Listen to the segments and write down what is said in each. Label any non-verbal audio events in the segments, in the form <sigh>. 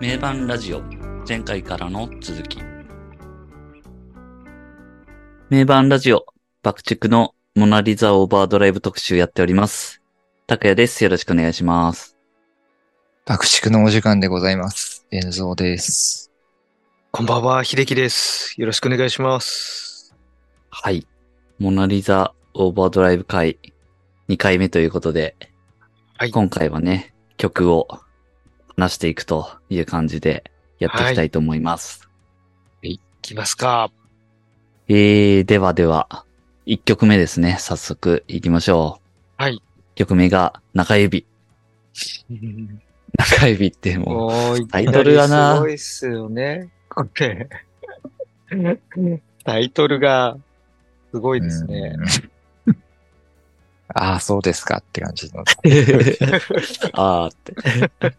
名盤ラジオ前回からの続き名盤ラジオ爆竹のモナリザオーバードライブ特集やっております。拓也です。よろしくお願いします。爆竹のお時間でございます。遠蔵です。こんばんは、秀樹です。よろしくお願いします。はい。モナリザオーバードライブ会2回目ということで、はい今回はね、曲を話していくという感じでやっていきたいと思います。いきますか。えー、ではでは、1曲目ですね。早速行きましょう。はい。曲名が中指。<laughs> 中指ってもう、タイトルがなすごいっすよね。これ。<laughs> タイトルが、すごいですね。うん。ああ、そうですかって感じの。<laughs> あーって。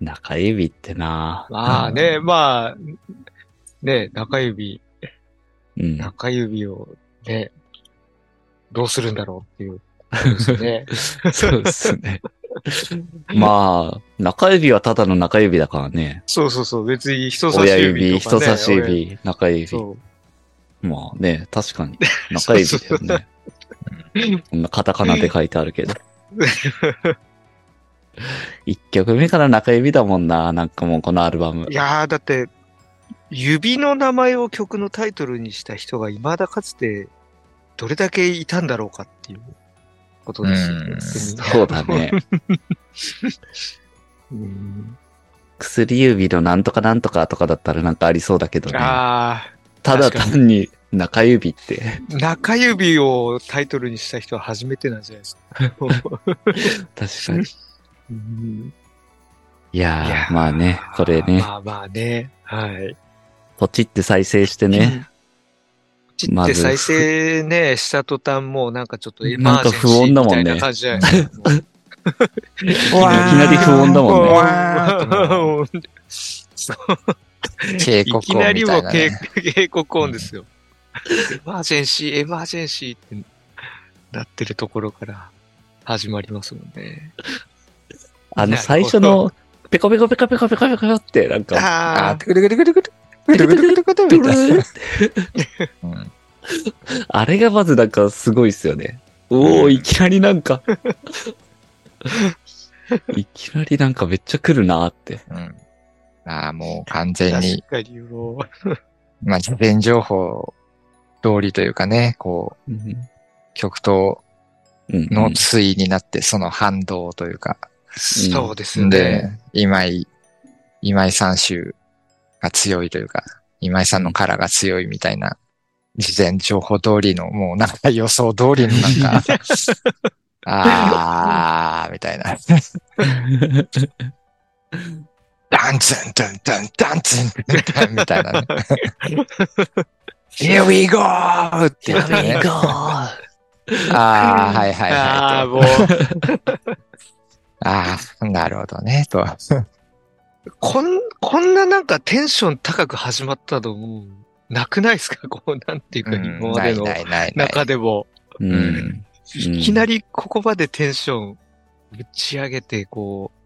中指ってなまあね、まあ、ね、中指、うん。中指をね、どうするんだろうっていうね。<laughs> そうですね。<laughs> まあ、中指はただの中指だからね。そうそうそう、別に人差し親指指、とか、ね。人差し指、中指。まあね、確かに。中指だよね。<laughs> こんなカタカナで書いてあるけど。一曲目から中指だもんな、なんかもうこのアルバムい。やー、だって、指の名前を曲のタイトルにした人が未だかつて、どれだけいたんだろうかっていうことですよねうん。そうだね。<laughs> うん薬指のなんとかなんとかとかだったらなんかありそうだけどね。あただ単に中指って。ー、中指をタイトルにした人は初めてなんじゃないですか。<laughs> 確かに。うんいやー、いやーまあね、これね、まあまあね。はい。ポチって再生してね、ちまずって再生ね、<laughs> した途端もうなんかちょっっとエマージェンシなんか不穏ーみただもんねいな感じじゃないですか。もういきなり不穏だもんね。<laughs> 警告いきなりも。警告音ですよ。<laughs> エマージェンシー、エマージェンシーってなってるところから始まりますもんね。あの、最初の、ペコペコペコペコペコペコって、なんか、ああ、てるくるくるくる、くるるるる。あれがまずなんかすごいっすよね。おお、いきなりなんかいきなりなんかめっちゃ来るなーって。うん。ああ、もう完全に。確かにもう。まあ、事前情報通りというかね、こう、曲とうんの対になって、その反動というか、う、そうですよね。で、今井、今井三州が強いというか、今井さんのカラーが強いみたいな、事前情報通りの、もうなんか予想通りのなんか、<laughs> あー、みたいな。<laughs> ダンツン、ダンダン、ダンツン、ダンみたいなね。Here we go! って言ってね。ああ、はいはいああ、はい。もう、<laughs> ああ、なるほどね、と。<laughs> こん、こんななんかテンション高く始まったのもう、なくないですか？<laughs> こう、なんていうか、うん今までの。中でも、いきなりここまでテンションぶち上げて、こう、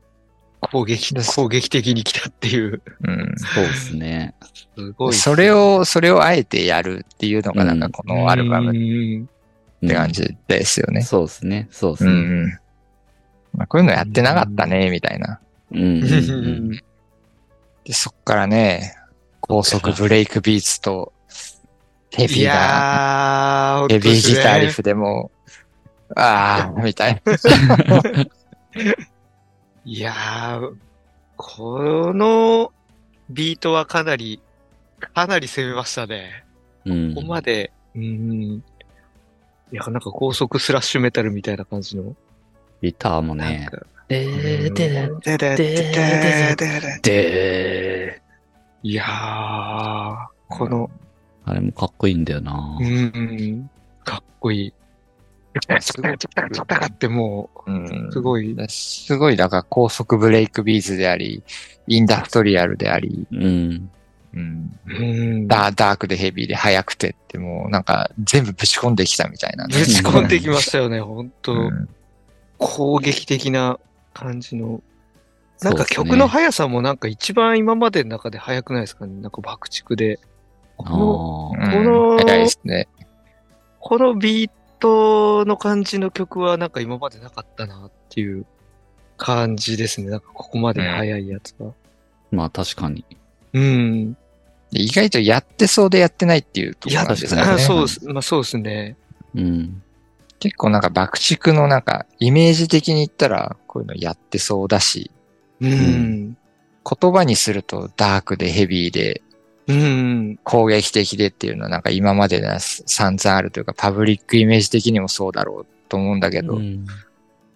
攻撃、攻撃的に来たっていう、うんそうですね。すごい。それを、それをあえてやるっていうのが、なんかこのアルバムっうんて感じですよね。そうですね。そうですうね。ん。まあ、こういうのやってなかったね、みたいな。うん。で、そっからね、高速ブレイクビーツと、ヘビいーな、やー、ヘビーギターリフ。フでも、ああ、みたいな。<laughs> いやー、このビートはかなり、かなり攻めましたね。うんここまで、うん。いや、なんか高速スラッシュメタルみたいな感じの。ギターもね。かでーでーででででででいやー、この、ーあれもかっこいいんだよなう。ん、かっこいい。すごい、戦ってもうすごい、すごい、だから高速ブレイクビーズであり、インダストリアルであり、うん。うん、うん、ダーダークでヘビーで速くてってもうなんか全部ぶち込んできたみたいなね、ぶち込んできましたよね、本当、うん。攻撃的な感じの。なんか曲の速さもなんか一番今までの中で速くないですかね。なんか爆竹で。この、このうん。早いですね。このビートの感じの曲はなんか今までなかったなっていう感じですね。なんかここまで速いやつは。まあ確かに。うん。意外とやってそうでやってないっていうところなんですよね。あそうです。まあそうですね。うん。結構なんか爆竹のなんかイメージ的に言ったらこういうのやってそうだし、うん。言葉にするとダークでヘビーでうん。攻撃的でっていうのはなんか今までな散々あるというかパブリックイメージ的にもそうだろうと思うんだけど、うん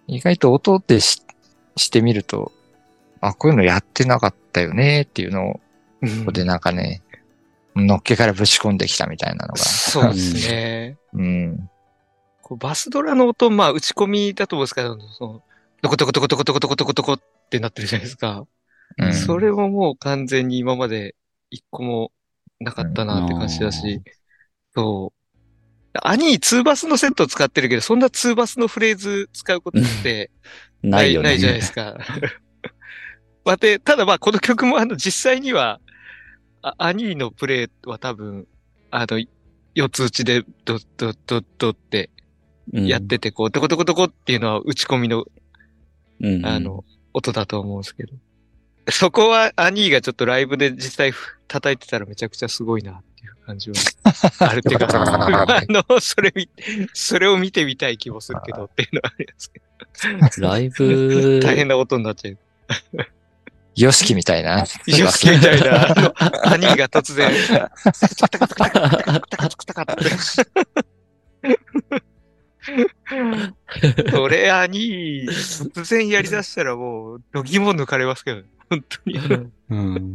意外と音ってししてみると、あ、こういうのやってなかったよねっていうのを、うんここでなんかね、のっけからぶち込んできたみたいなのが。そうですね。<laughs> うん。こうバスドラの音、まあ打ち込みだと思うんですけど、その、トコトコトコトコトコトコトコトコってなってるじゃないですか。うん、それももう完全に今まで一個もなかったなって感じだし、そう。アニー2バスのセットを使ってるけど、そんな2バスのフレーズ使うことって <laughs> ないよね。ないじゃないですか。<laughs> まあ、で、ただまあこの曲もあの実際には、あアニーのプレイは多分、あの、四つ打ちでドッドッドッドッってうんやってて、こう、トコトコトコっていうのは打ち込みの、うんあの、音だと思うんですけど。<laughs> そこはアニーがちょっとライブで実際叩いてたらめちゃくちゃすごいなっていう感じは。<laughs> あるっていうか、あの、それ見、それを見てみたい気もするけどっていうのはあるやつ。ライブ。<laughs> 大変なことになっちゃう。ヨシキみたいな。ヨシキみたいな。アニーが突然、タタタタタタタタ。れアニー、突然やりだしたらもう、どぎも抜かれますけどね。本当に。うん。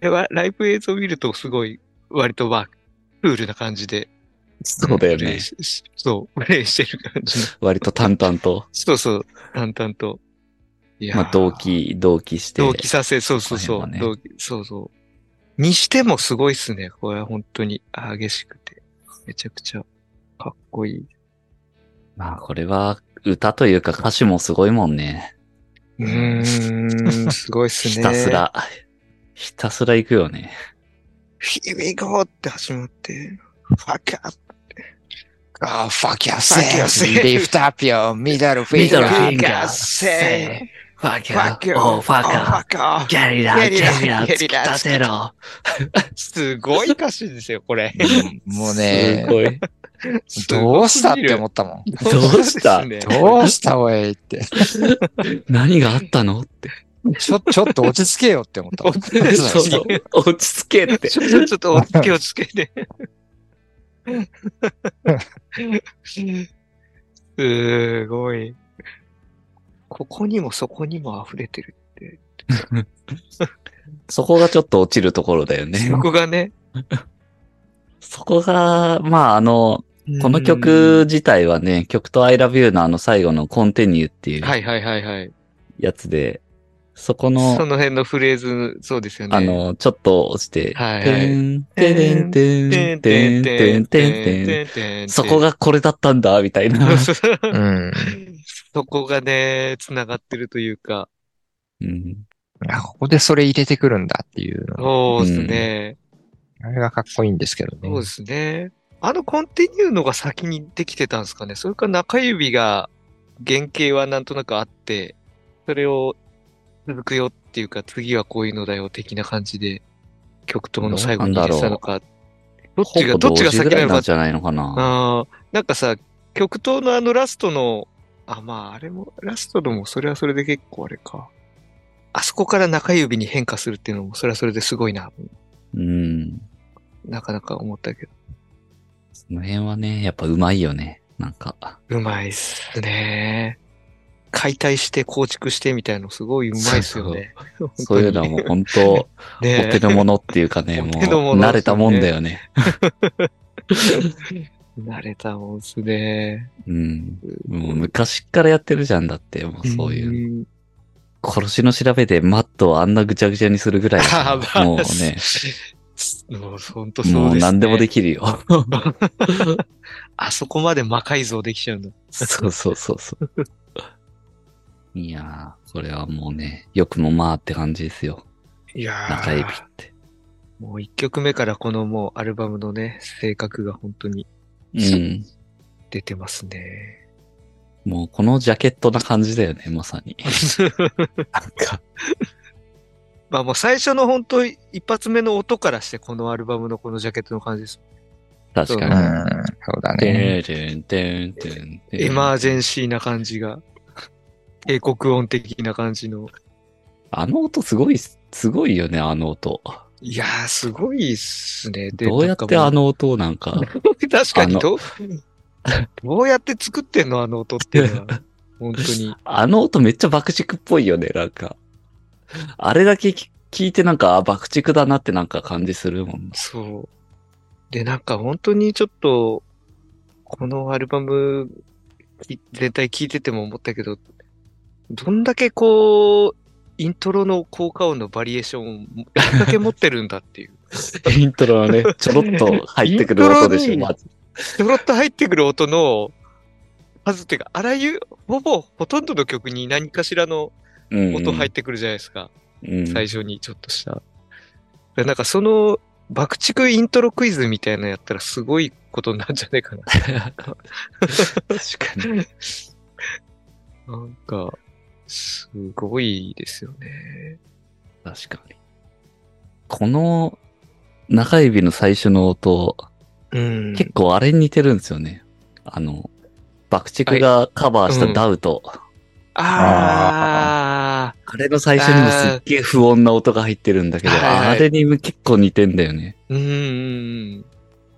ライブ映像を見るとすごい、割とまあ、クールな感じで、そうだよねそう、プレイしてる感じの。割と淡々と、そうそう、淡々と。いやーまあ同期、同期して。同期させ、そうそうそう、この辺は同期そうそう。にしてもすごいっすね。これは本当に激しくて。めちゃくちゃかっこいい。まあこれは歌というか歌詞もすごいもんね。うーん、すごいっすね。ひたす。ら、ひたすら行くよね。Here we go って始まって、fuck up. あ、fuck yourself! Lift up your middle finger! say, fuck you. oh fuck oh, off. ギャリラ、out, リラ、突き.立てろ。すごい歌詞ですよ、これ。うんもうねす、ごい。どうしたって思ったもん。どうした？どうした？おいって。何があったの？って。ちょ、ちょっと落ち着けよって思った。落ち着けって。ちょ、ちょちょっとお気をつけて。すごい。ここにもそこにも溢れてるって。<laughs> そこがちょっと落ちるところだよね。そこがね。そこが、まああの、この曲自体はね、曲と I love you のあの最後のコンティニューっていうはいはいはいはい。やつで、そこその、の辺のフレーズ、そうですよね。あ、の、ちょっと落ちて、はいはいてんてんてんてんてんてんてんてんそこがこれだったんだ、みたいな。うん。そこがね、繋がってるというか、うんあここでそれ入れてくるんだっていうの。そうですね。あれがかっこいいんですけどね。そうですね。あのコンティニューのが先にできてたんですかね。それか中指が原型はなんとなくあって、それを続くよっていうか、次はこういうのだよ的な感じで、曲との最後に入れてたのか。どっちが、どっちが先ないのか。じゃないのかな。ああ、なんかさ、曲とのあのラストの、あ、まああれも、ラストのもそれはそれで結構あれか。あそこから中指に変化するっていうのも、それはそれですごいな。うん。なかなか思ったけど。その辺はね、やっぱうまいよね。なんか。うまいっすね。解体して構築してみたいのすごいうまいっすよね。そういうのはもう本当、<laughs> おね手の物っていうかね、<laughs> もう、慣れたもんだよね。<laughs> 慣れたもんっすね。うん。もう昔っからやってるじゃんだって、もうそういう。う。殺しの調べでマットをあんなぐちゃぐちゃにするぐらいもうね、もうほんとそうですね。もう何でもできるよ。あそこまで魔改造できちゃうんだ。そうそうそうそう。いやー、これはもうね、よくもまあって感じですよ。いや中指っー、て。もう一曲目からこのもうアルバムのね、性格が本当にうん。出てますね。もうこのジャケットな感じだよね、まさに。なんか。まあもう最初の本当一発目の音からしてこのアルバムのこのジャケットの感じです。確かに。うん、そうだね。エマージェンシーな感じが、警告音的な感じの。あの音すごい、すごいよね、あの音。いやー、すごいっすね。でどうやってあ、の音をなんか、<laughs> 確かにどう、<laughs> どうやって作ってんのあの音っていうのは。本当に。あの音めっちゃ爆竹っぽいよね、なんか。あれだけ聞聞いてなんか、あ爆竹だなってなんか感じするもん。そう。で、なんか本当にちょっと、このアルバム、き全体聴いてても思ったけど、どんだけこう、イントロの効果音のバリエーションをどんだけ持ってるんだっていう。<laughs> イントロはね、ちょろっと入ってくる音でしょ、まず。ちょろっと入ってくる音の数っていうか、あらゆる、ほぼ、ほとんどの曲に何かしらのうん音入ってくるじゃないですか。うん最初にちょっとした。でなんかその、爆竹イントロクイズみたいなのやったらすごいことになるんじゃないかな。確かに。<laughs> なんか、すごいですよね。確かに。この中指の最初の音、うん。結構あれに似てるんですよね。あの、爆竹がカバーしたダウト。ああれの最初にもすっげえ不穏な音が入ってるんだけど、はいはいあれにも結構似てんだよね。ー。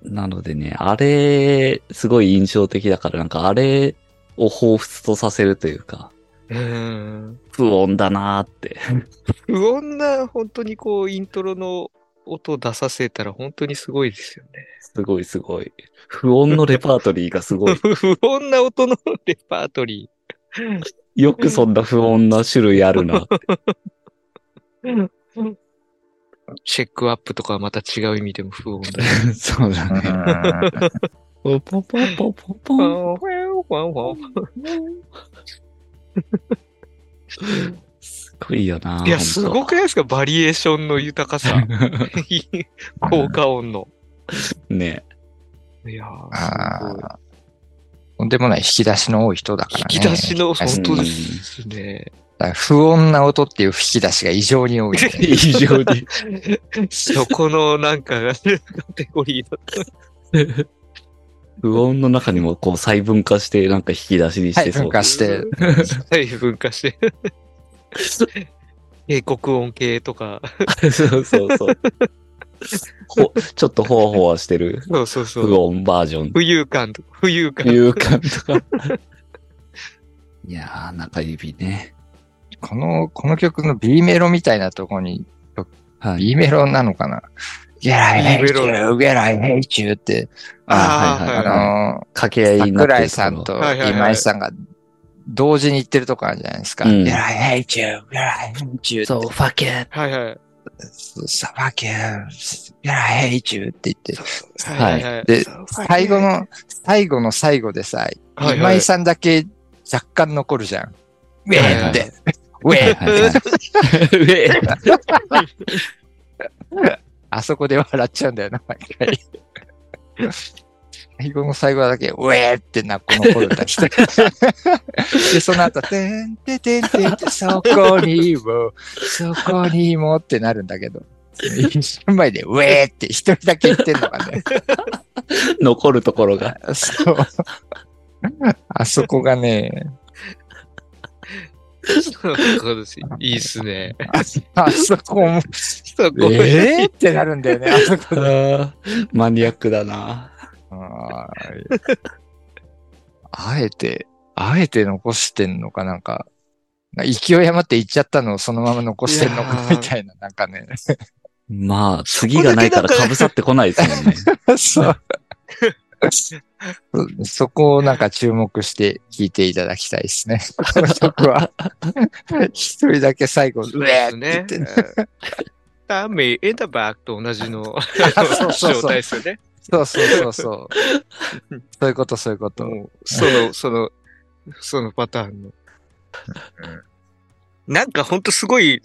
うん。なのでね、あれ、すごい印象的だから、なんかあれを彷彿とさせるというか、うん。不穏だなーって。<laughs> 不穏な、本当にこう、イントロの音出させたら本当にすごいですよね。すごいすごい。不穏のレパートリーがすごい。<laughs> 不穏な音のレパートリよくそんな不穏な種類あるな。<laughs> チェックアップとかはまた違う意味でも不穏だ。<laughs> そうだね。ポポポポポポン。すごいよな。いや、すごくないですか？バリエーションの豊かさ。<laughs> 効果音の。ね。いや。とんでもない引き出しの多い人だからね。引き出しの、うん本当ですね。不穏な音っていう引き出しが異常に多い、ね。異常に。<laughs> そこのなんか、カテゴリーだった。不穏の中にもこう細分化してなんか引き出しにしてそう。分化して。はい、分化して。<laughs> 警告音系とか。そうそうそう。ほちょっとほわほわしてるそうそうそ不う。穏バージョン。浮遊感とか、浮遊感。いう感とか。いやー、中指ね。この、この曲の B メロみたいなとこに、はい。B メロなのかな ?Get I hate B メ you, get I hate you って、あはいはいあはいの掛け合いになって桜る井さんとはいはいはい今井さんが同時に言ってるとこあるじゃないですか。うん Get I hate you, get I hate you って。そう、ファケッはいはい。さばけ、get I hate you って言って。はいはいはい。で、最後の、最後の最後でさ、はいはい今井さんだけ若干残るじゃん。ウェーって。ウェー上 <laughs> あそこで笑っちゃうんだよな、毎回。最後の最後だけ、ウェーってな、こ残るんだ人。<laughs> で、その後、てんててんてんて、そこにも、そこにもってなるんだけど、一瞬前で、ウェーって一人だけ言ってんのがね、残るところが。そう。あそこがね、そうです。いいっすね。ああそこも、そこえーってなるんだよね、あそこマニアックだな。あーあえて、あえて残してんのかなんか、勢い余って言っちゃったのをそのまま残してんのかみたいな、なんかね。まあ、次がないから被さってこないですもんね。<laughs> そう。そそこをなんか注目して聴いていただきたいですね。この曲は。一人だけ最後、そううえーって言って。。タミー、インタバックと同じの <laughs> 状態ですよね。そうそうそうそう。そういうこと、そういうこと。もう、その、その、そのパターンの。なんかほんとすごい、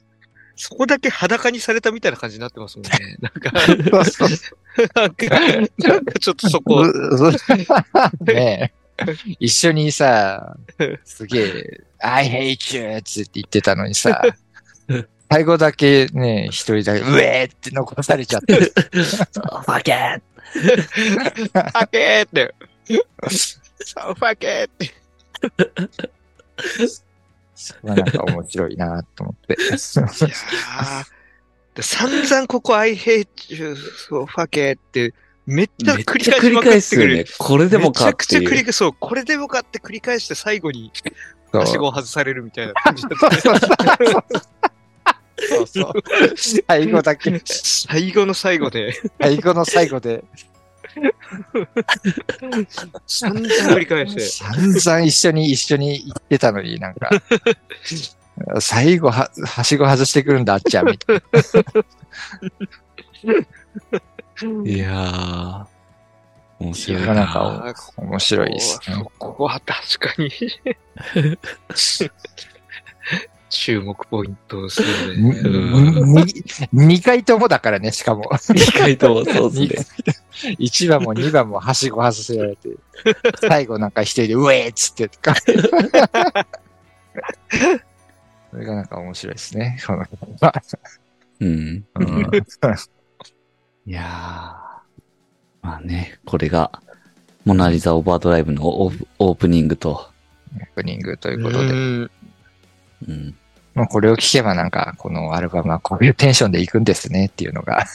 そこだけ裸にされたみたいな感じになってますもんね。なんか、なんか、なんかちょっとそこ、う <laughs> ねえ。一緒にさ、すげえ、I hate you! って言ってたのにさ、最後だけね、一人だけ、うえーって残されちゃって。ファケーフ <laughs> ァケーって、そうファケーって。それはなんか面白いなと思って。いやー散々ここ I hate you, so fuck it って、めっちゃ繰り返してくる。。これでもかっめちゃくちゃ。繰り返そう、これでもかって繰り返して最後に、はしごを外されるみたいな感じだった。<laughs> そうそう。最後だけ、最後の最後で、最後の最後で、散々繰り返して。散々一緒に一緒に行ってたのになんか、最後は、はしご外してくるんだ、あっちゃん、みたいいやー。面白いいやなんか。面白いですね。ここは確かに。<laughs> 注目ポイントですよにね。うんに二回ともだからね、しかも。意外とそうですね。1番も2番もはしご外せられて、最後なんか一人で、うえーっつってとか。それがなんか面白いですね。このうん。うんいやー。まあね、これが、モナリザオーバードライブのオープオープニングと、オープニングといううことで。んうん。もうこれを聞けばなんか、このアルバムはこういうテンションで行くんですねっていうのが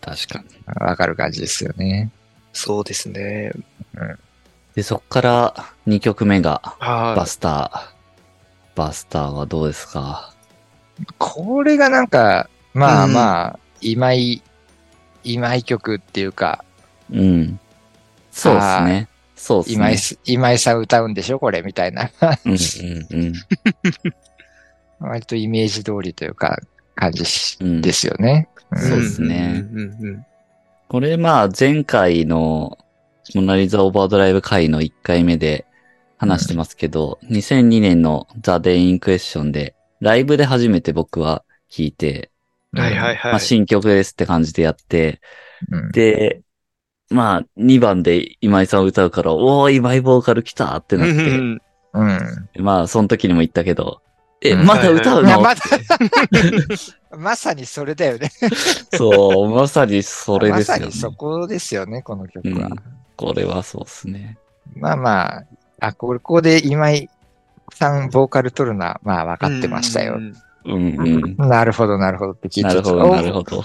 確かに。わかる感じですよね。そうですね。で、そっから2曲目が、はバスター。バスターはどうですか？これがなんか、まあうんまあ、今井、今井曲っていうか、うん。そうですね。そうですね。今井す、今井さん歌うんでしょ？これみたいな。うんうんうん。<laughs> 割とイメージ通りというか、感じですよね。い。そうですねうんうんうんこれまあ前回のモナリザオーバードライブ会の1回目で話してますけど、2002年のザ・デイ・インクエスションでライブで初めて僕は弾いて、はいはいはい。まあ新曲ですって感じでやって、うんで、まあ2番で今井さん歌うから、おー今井ボーカル来たってなって、うんうんうん。まあその時にも言ったけど、え、うんまだ歌うの、まだ <laughs> まさにそれだよね。そう、まさにそれですよね。まさにそこですよね、この曲は。うんこれはそうですね。まあまあ、あ、ここで今井さんボーカル取るのは、まあ分かってましたよう。んうんうん。なるほど、なるほどって聞いてなるほど、なるほど。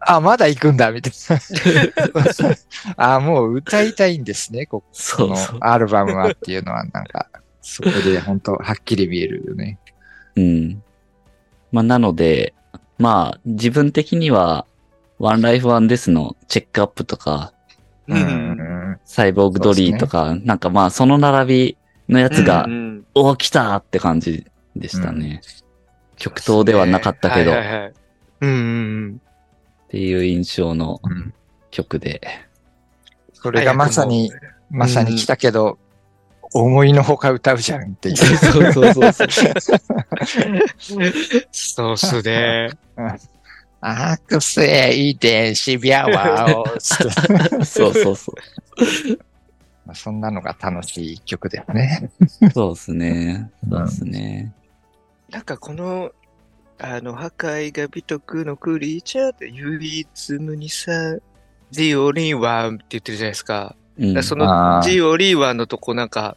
あ、まだ行くんだ、みたいな。<laughs> あ、もう歌いたいんですね、ここのそうそう。アルバムはっていうのは、なんか、そこで本当はっきり見えるよね。うん。まあ、なので、まあ、自分的には、ワンライフワンデスのチェックアップとか、うんん。サイボーグドリーとか、なんかまあ、その並びのやつがう、んおー来たって感じでしたね。極東ではなかったけど、っはいはいはいうんうんていう印象のうん曲で。それがまさに、まさに来たけど、思いのほか歌うじゃんっていう。<laughs> そうそうそうそう。うん。そうっすね。アクセイデシビアワオつって <laughs> そうそうそう。まあそんなのが楽しい曲だよね。そうですね。そうですね。なんかこの、あの、破壊が美徳のクリーチャーって唯一無二さ、The Only One って言ってるじゃないですか。うんそのあー The Only One のとこなんか、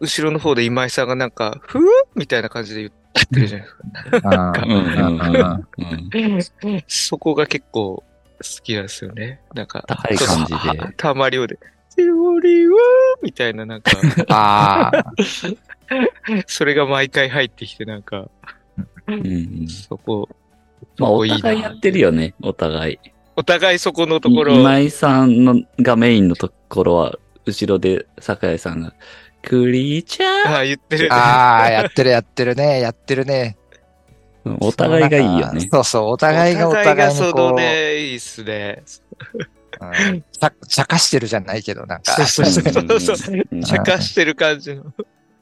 後ろの方で今井さんがなんか、ふぅみたいな感じで言ってるじゃないですか。そこが結構好きなんですよね。なんか、高い感じで。たまりをで、The Only One みたいななんか、あー。それが毎回入ってきてなんか、うんうん。そこ、まあ、お互いやってるよね、お互い。お互いそこのところ、今井さんのがメインのところは、後ろで桜井さんが、クリーチャーああ、言ってる。ああ、やってるやってるね、やってるね。うんお互いがいいよね。そうそう、お互いがお互いにそこう、のね、いいっすね。うんちゃ、茶化してるじゃないけど、なんか。そうそうそうそう。うん茶化してる感じの。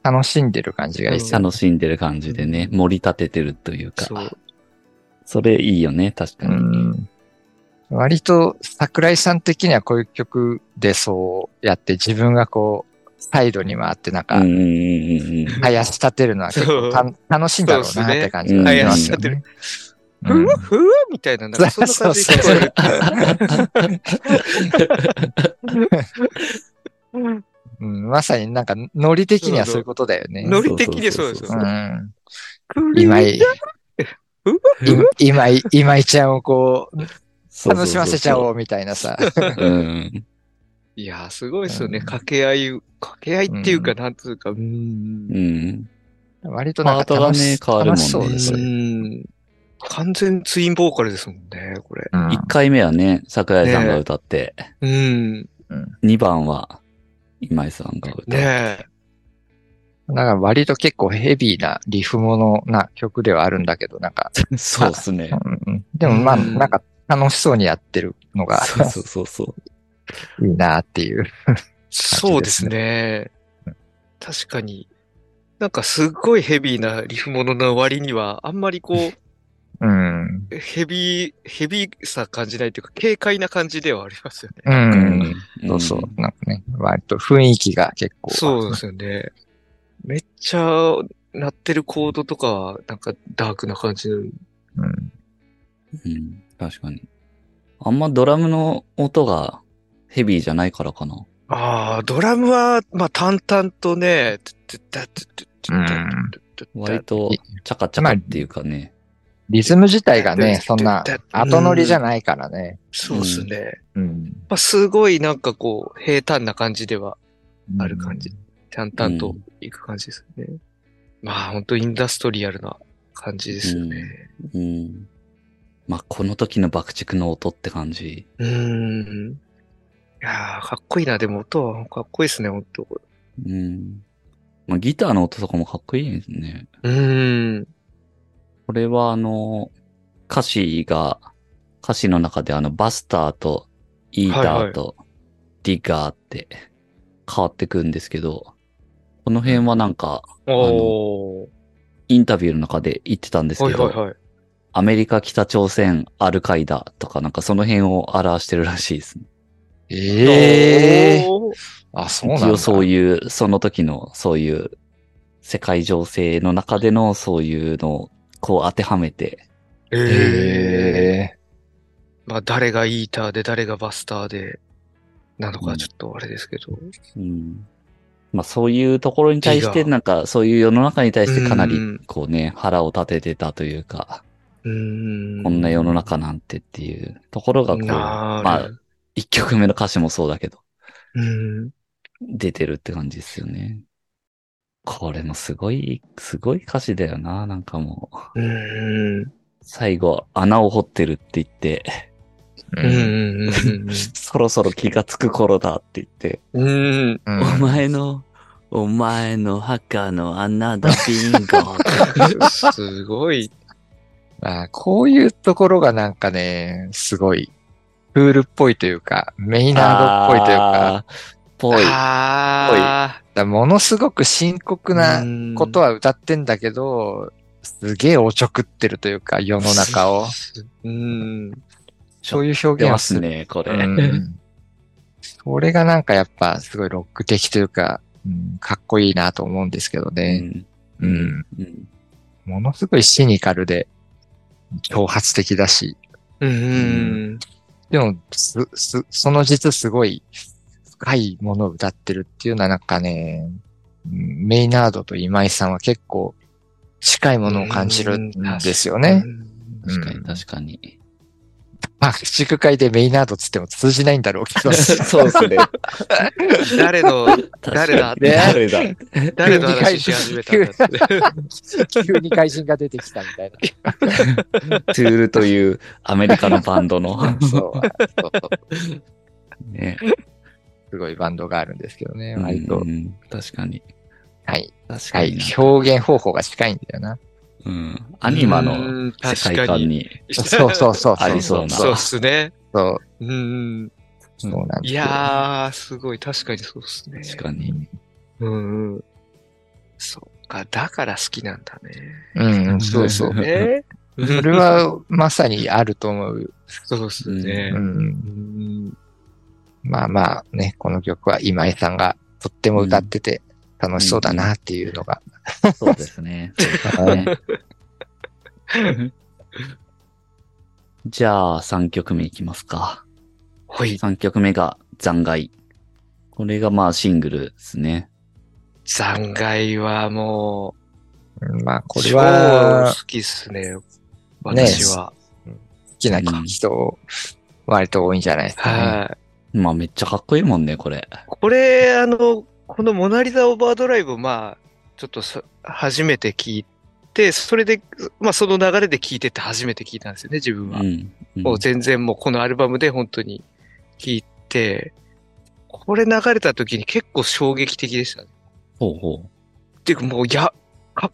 楽しんでる感じがいいですよね。楽しんでる感じでね、盛り立ててるというか。そう。それいいよね、確かうに。ん。割と桜井さん的にはこういう曲でそうやって自分がこう、サイドに回ってなんか、うんうんうんうん。林立てるのは結構た楽しいんだろうなって感じ。がしますよね。ふわふわみたいな、なんかそんな感じで聞こ <laughs> まさになんか、ノリ的にはそういうことだよね。ノリ的にそうですよ。今井、今井、今井ちゃんをこう。楽しませちゃおうみたいなさ。うん。いやー、すごいですよね。うん掛け合い、掛け合いっていうか、うんなんつうか、うーんう。ん。割となんかパートが楽しね変わるもんね楽しそうですん完全ツインボーカルですもんね、これ。うん一回目はね、桜井さんが歌って、うん。二番は今井さんが歌って。ねえ。なんか割と結構ヘビーなリフものな曲ではあるんだけど、なんか、<laughs> そうですね。うんでもまあ、うんなんか楽しそうにやってるのがそうそうそうそう。いいなっていう。そうですね。確かに。なんかすっごいヘビーなリフものの割には、あんまりこう、うん。ヘビー、ヘビーさ感じないというか、軽快な感じではありますよね。うん。んそうそう。なんかね、割と雰囲気が結構。そうですよね。めっちゃ、鳴ってるコードとかは、なんかダークな感じの。うん。うん。確かに。あんまドラムの音がヘビーじゃないからかな。ああ、ドラムは、まあ、淡々とね、割とい、チャカチャカっていうかね。リズム自体がね、そんなうん後乗りじゃないからね。そうですね。うん。まあ、すごいなんかこう、平坦な感じではある感じ。淡々といく感じですね。まあ、本当インダストリアルな感じですよね。うん。まあ、この時の爆竹の音って感じ。うーん。いやー、かっこいいな。でも音はかっこいいですね、本当うん。まあ、ギターの音とかもかっこいいですね。うーん。これはあの、歌詞が、歌詞の中であの、バスターと、イーターと、ディガーって変わってくんですけど、この辺はなんか。インタビューの中で言ってたんですけど、はいはいはい。アメリカ、北朝鮮、アルカイダとかなんかその辺を表してるらしいですね。ええおーあ、そうなんだ。一応そういう、その時のそういう世界情勢の中でのそういうのをこう当てはめて、ええええまあ、誰がイーターで誰がバスターで、なのかちょっとあれですけど。うん。まあそういうところに対して、なんかそういう世の中に対してかなりうんこうね、腹を立ててたというか、うーん。こんな世の中なんてっていうところがこう、なまある。一曲目の歌詞もそうだけど、うん。出てるって感じですよね。これもすごい、すごい歌詞だよな、なんかもう。うん。最後、穴を掘ってるって言って。そろそろ気がつく頃だって言って、うん。うんお前の、お前の墓の穴だビンゴ。<laughs> すごい。あこういうところがなんかね、すごい、クールっぽいというか、メイナードっぽいというか、あー。ぽい。あだものすごく深刻あ。なことは歌ってんだけど、すげえおちょくってるというか、世の中を。うん。そういう表出現はますね、これ。うんそれがなんかやっぱすごいロック的というか、うんかっこいいなと思うんですけどうね。んうん。うんものすごいシニカルで、挑発的だし、うん。でも、す、す、その実すごい深いものを歌ってるっていうのはなんかね、うんメイナードと今井さんは結構近いものを感じるんですよね。確かに、うん確かに。まあ、地区会でメイナードつっても通じないんだろうけど。<laughs> そうですね。<laughs> 誰の、誰だ誰だ？誰の話し始めたんだ。急に怪人が出てきたみたいトゥールというアメリカのバンドの。<laughs> な。そう。ね。すごいバンドがあるんですけどね、割と。うん確かに。はい。確はいかに。。表現方法が近いんだよな。うん。アニマのうん世界観に。そうそうそう。ありそうなそうっすね。そう。うん。そうなんですいよやー、すごい、確かにそうっすね。確かに。うんうん。そうか、だから好きなんだね。うん、そうそう。ね。<laughs> それはまさにあると思う。そうっすねう。。うんんまあまあね、この曲は今井さんがとっても歌ってて楽しそうだなっていうのが。そうですね。そうですねじゃあ、3曲目いきますか。ほい、3曲目が残骸。これがまあシングルですね。残骸はもまあう、これは超好きっすね。私は。好きな人割と多いんじゃないですかね。はい。まあめっちゃかっこいいもんね、これ。これ、あの、このモナリザオーバードライブ、まあ、ちょっとさ初めて聞いて、それで、まあその流れで聞いてって初めて聞いたんですよね、自分は。うん。うんもう全然もうこのアルバムで本当に聞いて、これ流れた時に結構衝撃的でしたね。ほうほっていうかもうや、か、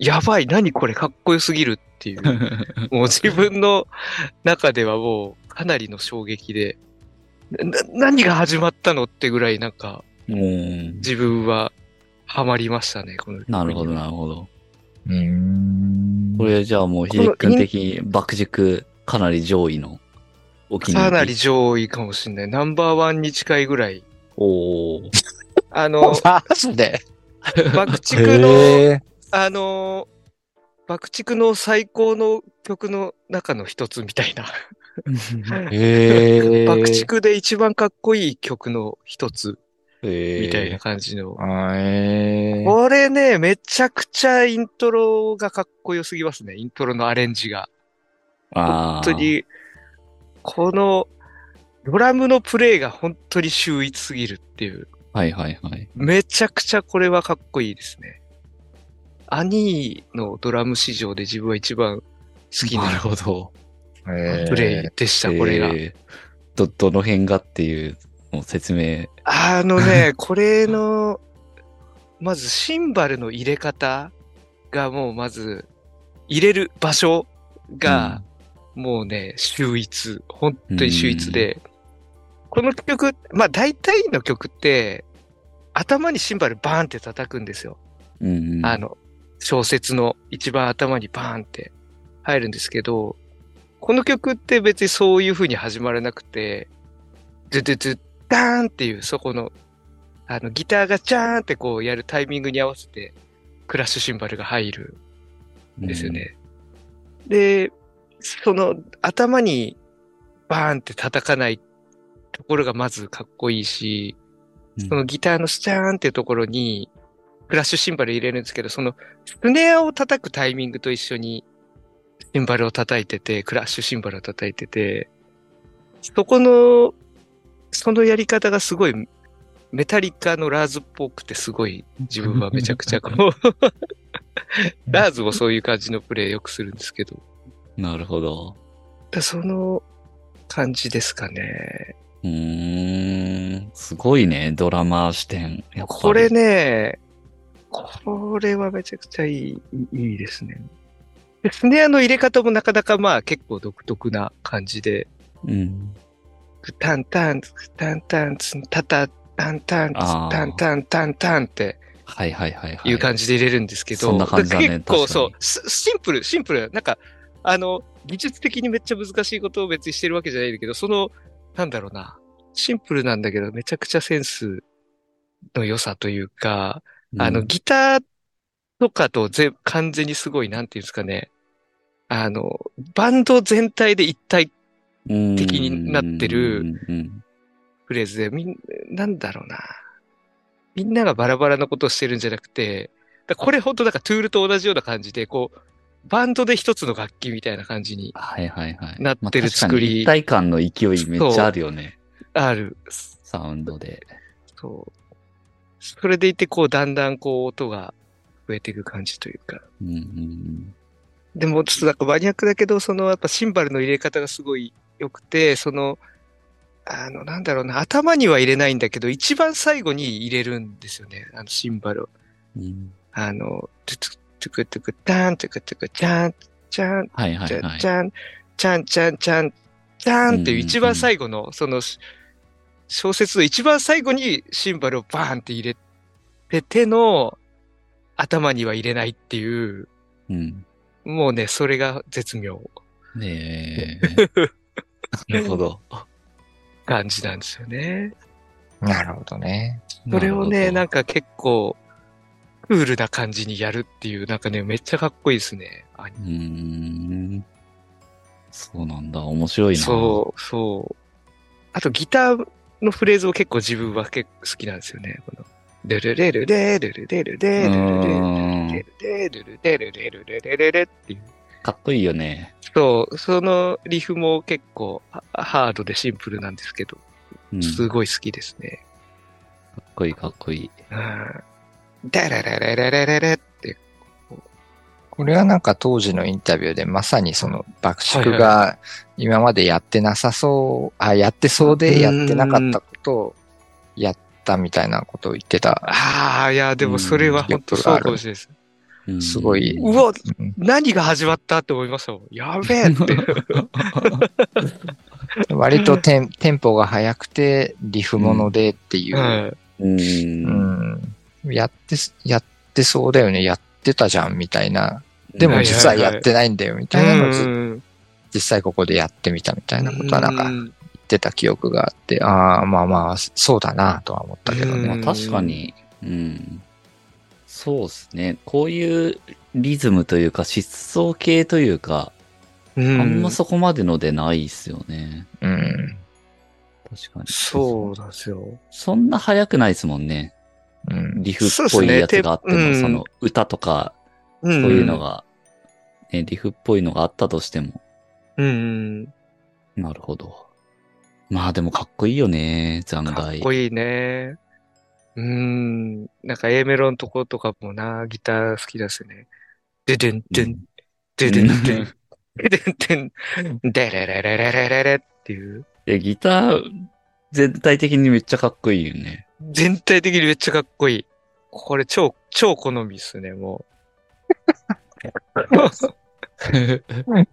やばい、何これかっこよすぎるっていう。う。<laughs> もう自分の中ではもうかなりの衝撃で、な、何が始まったのってぐらいなんかうん自分はハマりましたね、このなるほど、なるほど。うーん。これじゃあもう、秀樹君的に爆軸かなり上位のお気に入り。かなり上位かもしれない。ナンバーワンに近いぐらい。おー。あの、<laughs> マジで？爆竹の、へあのー爆竹の最高の曲の中の一つみたいな。ーへー爆竹で一番かっこいい曲の一つみみたいな感じの。これね、めちゃくちゃイントロがかっこよすぎますね。イントロのアレンジが。本当。に、このドラムのプレイが本当に秀逸すぎるっていう。はいはいはい。めちゃくちゃこれはかっこいいですね。アニーのドラム史上で自分は一番好きなるなほど。プレイでした、これが。えーど、どの辺がっていうのを説明。あのね、<laughs> これの、まずシンバルの入れ方がもうまず、入れる場所が、もうね、秀逸。本当に秀逸で、この曲、まあ大体の曲って、頭にシンバルバーンって叩くんですよ。うん、うん。あの、小説の一番頭にバーンって入るんですけど、この曲って別にそういう風に始まらなくて、ドゥドゥドゥダーンっていうそこの、あの、ギターがジャーンってこうやるタイミングに合わせて、クラッシュシンバルが入るんですよね。で、その頭にバーンって叩かないところがまずかっこいいし、うん。そのギターのスチャーンっていうところに、クラッシュシンバル入れるんですけど、そのスネアを叩くタイミングと一緒にシンバルを叩いてて、クラッシュシンバルを叩いてて、そこの、そのやり方がすごいメタリカのラーズっぽくてすごい自分はめちゃくちゃこう、ラーズもそういう感じのプレイよくするんですけど、なるほど。だその感じですかね。うーん。すごいね、ドラマー視点。これ。ね、これはめちゃくちゃいい、いいですね。でスネアの入れ方もなかなかまあ結構独特な感じで、うん。タンタン、タンタン、ツンタタ、タンタン、タンタン、タンタンってはいはいはいはい。いう感じで入れるんですけど、そんな感じだね結構そう、スシンプル、シンプル。なんか、あの、技術的にめっちゃ難しいことを別にしてるわけじゃないんだけど、その、なんだろうな、シンプルなんだけど、めちゃくちゃセンスの良さというか、うんあの、、ギターとかとぜ完全にすごい、なんていうんですかね。あの、バンド全体で一体的になってるフレーズで、みん、なんだろうな。みんながバラバラなことをしてるんじゃなくて、だこれ本当だからトゥールと同じような感じで、こう、バンドで一つの楽器みたいな感じにはいはいはい。なってるまあ一体感の勢いめっちゃあるよね。ある。サウンドで。そう。それでいて、こう、だんだんこう、音が増えていく感じというか。うんうんでも、ちょっとなんかマニアックだけど、その、やっぱシンバルの入れ方がすごい良くて、その、あの、なんだろうな、頭には入れないんだけど、一番最後に入れるんですよね、あの、シンバルを。うんうん。あの、トゥトゥトゥクトゥク、ターン、トゥクトゥク、チャン、チャン、はいはチャン、チ。ャン、チャン、チャン、チャン、チャンっていう一番最後の、その、小説の一番最後にシンバルをバーンって入れてての、頭には入れないっていう、うん。もうね、それが絶妙ねえ。なるほど。<laughs> 感じなんですよね。なるほどね。それをね、なんか、か結構、クールな感じにやるっていう、なんかね、めっちゃかっこいいですね。あうーん。そうなんだ。面白いな。そう、そう。あとギターのフレーズも結構自分は結構好きなんですよね。このルルレルレルルレルレルレルレルレルレルレルレルレルレルっていう。かっこいいよね。そう、そのリフも結構ハハードでシンプルなんですけど、うん。かすごい好きですね。っこいい、かっこいい。うん。ダラララララララって。これはなんか当時のインタビューでまさにその爆竹はいが今までやってなさそう、あ、やってそうでやってなかったことをやったみたいなことを言ってた。ああ、いや、でもそれは本当そうかもしれないです。うんすごい。うわ、うん何が始まったって思いましたもん。やべえって。<laughs> 割とテンテンポが速くてリフものでっていう。やってす、やってそうだよね。やってたじゃんみたいな。でも実はやってないんだよみたいなのを実際ここでやってみたみたいなことはなんかうん言ってた記憶があって、ああ、まあまあ、そうだなとは思ったけどうんね。まあ確かに、うん。そうですね。こういうリズムというか、疾走系というか、うんあんまそこまでのでないっすよね。うん。確かに。そうなんですよ。そんな速くないですもんね。うん。リフっぽいやつがあっても、そねその歌とか、そそういうのが、ね、リフっぽいのがあったとしても。うんうん。なるほど。まあでもかっこいいよね、残かっ骸。こいいね。うん。なんか A メロのとことかもな、ギター好きですね。ででんでん、ででんでん、ででんでん、でれれれれれれれっていう。いや、ギター、全体的にめっちゃかっこいいよね。全体的にめっちゃかっこいい。これ超、超好みっすね、もう。<laughs>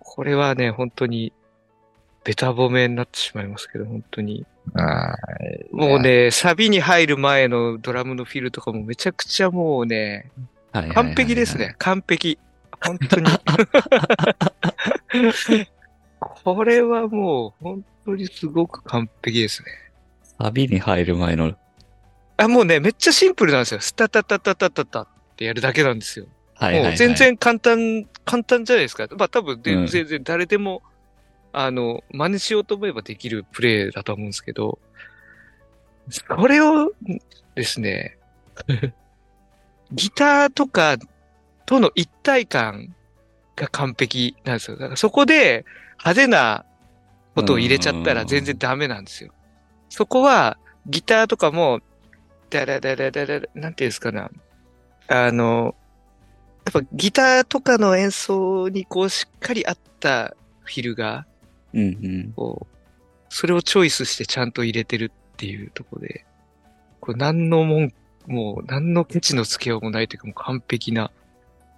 これはね、本当に、ベタ褒めになってしまいますけど、本当に。あもうね、サビに入る前のドラムのフィルとかもめちゃくちゃもうね、完璧ですね。。完璧。本当に。これはもう本当にすごく完璧ですね。サビに入る前の、あ、もうね、めっちゃシンプルなんですよ。スタタタタタタタってやるだけなんですよ。はいはい、はい。もう全然簡単、簡単じゃないですか。まあ多分全然誰でも、あの、真似しようと思えばできるプレイだと思うんですけど、これをですね、<laughs> ギターとかとの一体感が完璧なんですよ。だからそこで派手なことを入れちゃったら全然ダメなんですよ。そこはギターとかも、ダラダラダラ、なんていうんですかな。あの、やっぱギターとかの演奏にこうしっかり合ったフィルが、うんうん。こう、それをチョイスしてちゃんと入れてるっていうところで、これ何のもん、もう何のケチのつけようもないというかもう完璧な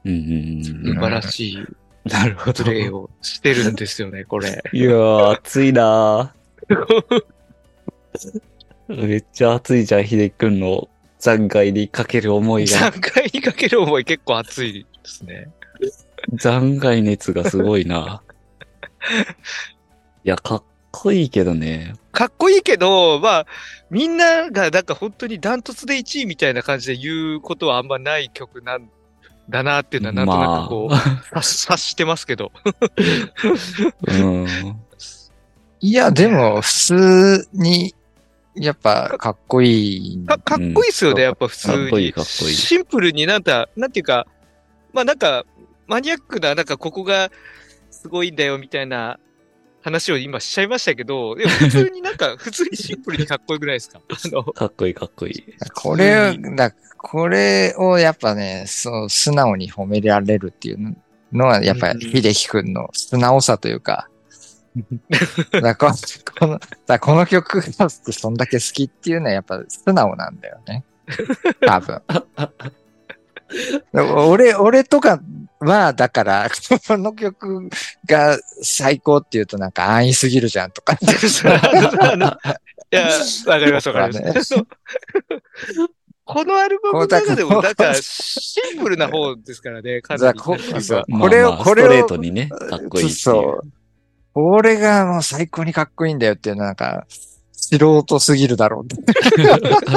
うんうんうん素晴らしいなるほプレイをしてるんですよね、これ。いやー、熱いなー <laughs> めっちゃ熱いじゃん、秀樹くんの残骸にかける思いが。3回にかける思い結構熱いですね。残骸熱がすごいな。<laughs> いや、かっこいいけどね。かっこいいけど、まあ、みんながなんか本当にダントツで1位みたいな感じで言うことはあんまない曲なんだなっていうのはなんとなくこう、察 <laughs> 察してますけど。うん。いや、でも、普通に、やっぱ、かっこいい。かかっこいいっすよね、うんやっぱ普通に。かっこいいかっこいいシンプルになんか、なんていうか、まあなんか、マニアックな、なんかここがすごいんだよみたいな話を今しちゃいましたけど、でも普通になんか、<laughs> 普通にシンプルにかっこよくないですか？あの、かっこいいかっこいい。これ、だこれをやっぱね、そう、素直に褒められるっていうのは、やっぱうんり、秀樹くんの素直さというか、<laughs> だからここの、だこの曲がそんだけ好きっていうのはやっぱ素直なんだよね。多分。<laughs> 俺、俺とかは、だから、<laughs> この曲が最高っていうとなんか安易すぎるじゃんとか。<laughs> いや、わかりますわかります。<laughs> このアルバムの中でも、なんか、シンプルな方ですからね、かなり。これをまあこれをストレートにね、かっこいいっていう。そう。これがもう最高にかっこいいんだよっていうのはなんか、素人すぎるだろうって